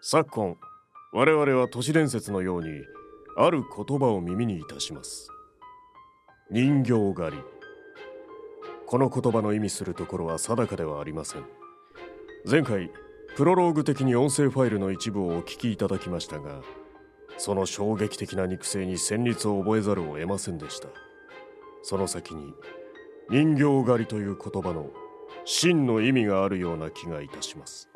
昨今我々は都市伝説のようにある言葉を耳にいたします。人形狩り。この言葉の意味するところは定かではありません。前回プロローグ的に音声ファイルの一部をお聞きいただきましたがその衝撃的な肉声に旋律を覚えざるを得ませんでした。その先に人形狩りという言葉の真の意味があるような気がいたします。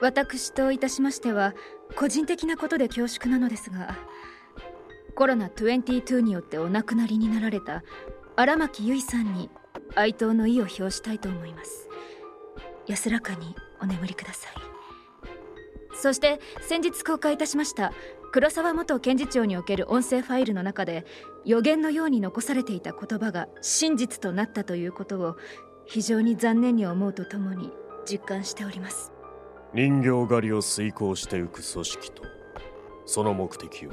私といたしましては個人的なことで恐縮なのですがコロナ22によってお亡くなりになられた荒牧結衣さんに哀悼の意を表したいと思います。安らかにお眠りください。そして先日公開いたしました黒沢元検事長における音声ファイルの中で予言のように残されていた言葉が真実となったということを非常に残念に思うとともに実感しております。人形狩りを遂行していく組織とその目的を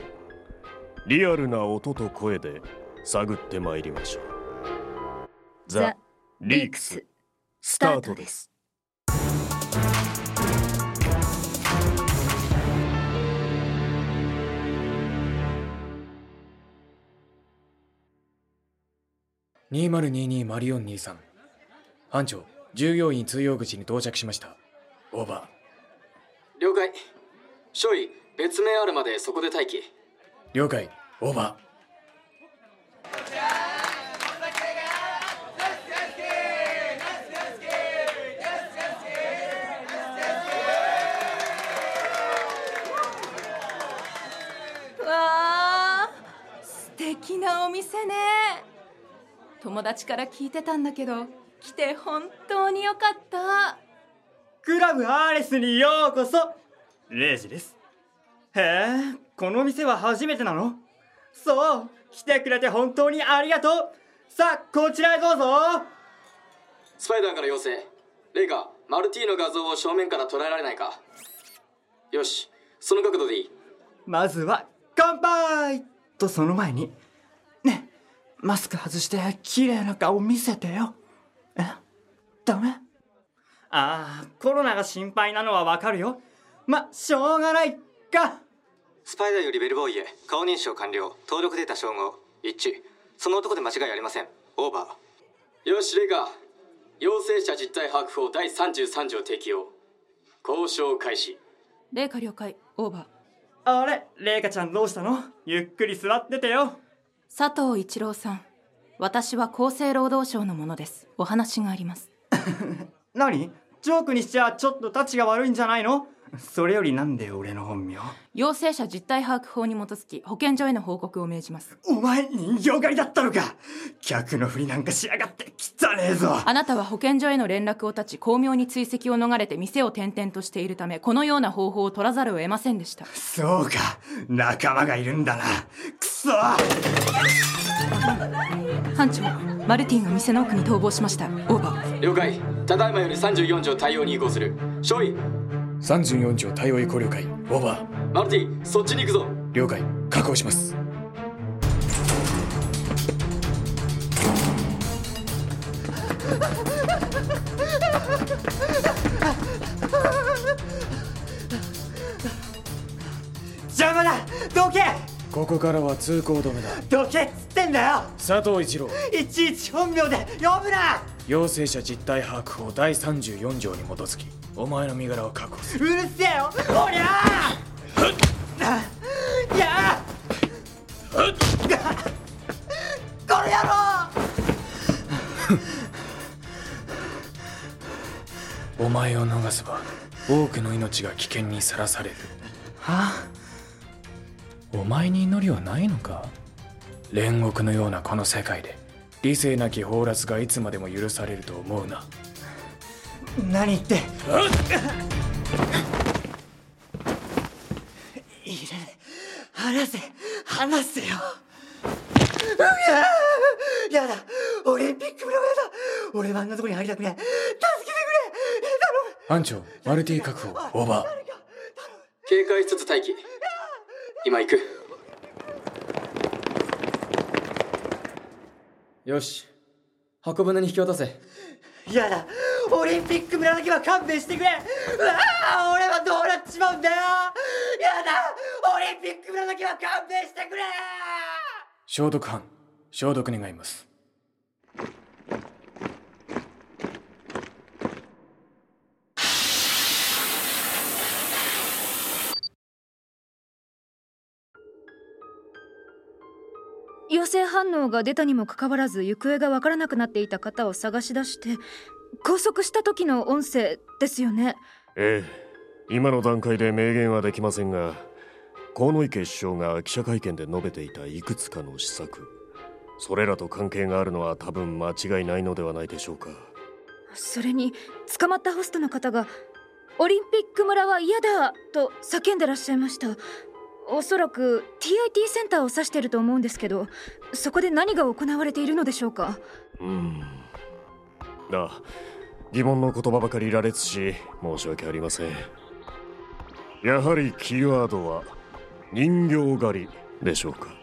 リアルな音と声で探ってまいりましょう。ザ・リークススタートです。2022マリオン23班長従業員通用口に到着しました。オーバ了解。少尉別名あるまでそこで待機。ー了解。オーバわあ素敵なお店ね。友達から聞いてたんだけど来て本当によかったクラブアーレスにようこそ。レイジです。へえこの店は初めてなの？そう来てくれて本当にありがとう。さあこちらへどうぞ。スパイダーから要請レイカマルティの画像を正面から捉えられないか。よしその角度でいい。まずは乾杯！とその前にねマスク外して綺麗な顔見せてよ。え？ダメ？ああコロナが心配なのはわかるよ。ましょうがないか。スパイダーよりベルボーイへ顔認証完了。登録データ照合。一致。その男で間違いありません。オーバー。よしレイカ陽性者実態把握法第33条適用。交渉開始。麗華了解。オーバー。あれレイカちゃんどうしたの？ゆっくり座っててよ。佐藤一郎さん。私は厚生労働省のものです。お話があります 何？ジョークにしちゃちょっとタチが悪いんじゃないの？それよりなんで俺の本名？陽性者実態把握法に基づき保健所への報告を命じます。お前人形狩りだったのか？客のふりなんかしやがって汚ねえぞ！あなたは保健所への連絡を絶ち巧妙に追跡を逃れて店を転々としているためこのような方法を取らざるを得ませんでした。そうか。仲間がいるんだな。くそ班長マルティンが店の奥に逃亡しました。オーバー。了解。ただいまより34条対応に移行する。少尉ー34条対応移行了解。オーバー。マルティそっちに行くぞ。了解。確保します。邪魔だ。どけここからは通行止めだ。どけっつってんだよ。佐藤一郎。いちいち本名で。呼ぶな。陽性者実態把握法第34条に基づきお前の身柄を確保する。うるせえよ。おりゃあいやこの野郎。お前を逃せば多くの命が危険にさらされる。はお前に祈りはないのか？煉獄のようなこの世界で。理性なき放埓がいつまでも許されると思うな。何言って？いいね話せ話せよ。うわやだ。オリンピックもやだ。俺はあんなとこに入りたくねえ。助けてくれ。班長マルティ確保。オーバー。警戒しつつ待機今行く。よし。箱舟に引き渡せ。やだ。オリンピック村だけは勘弁してくれ。うわあ俺はどうなっちまうんだよ。やだ。オリンピック村だけは勘弁してくれ。消毒班消毒願います陽性反応が出たにもかかわらず行方がわからなくなっていた方を探し出して拘束した時の音声ですよね。ええ。今の段階で明言はできませんが河池首相が記者会見で述べていたいくつかの施策。それらと関係があるのは多分間違いないのではないでしょうか。それに捕まったホストの方が「オリンピック村は嫌だ!」と叫んでらっしゃいましたおそらく TIT センターを指してると思うんですけどそこで何が行われているのでしょうか？うん。だ疑問の言葉ばかり羅列し申し訳ありません。やはりキーワードは人形狩りでしょうか？